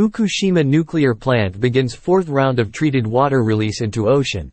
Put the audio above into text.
Fukushima nuclear plant begins fourth round of treated water release into ocean.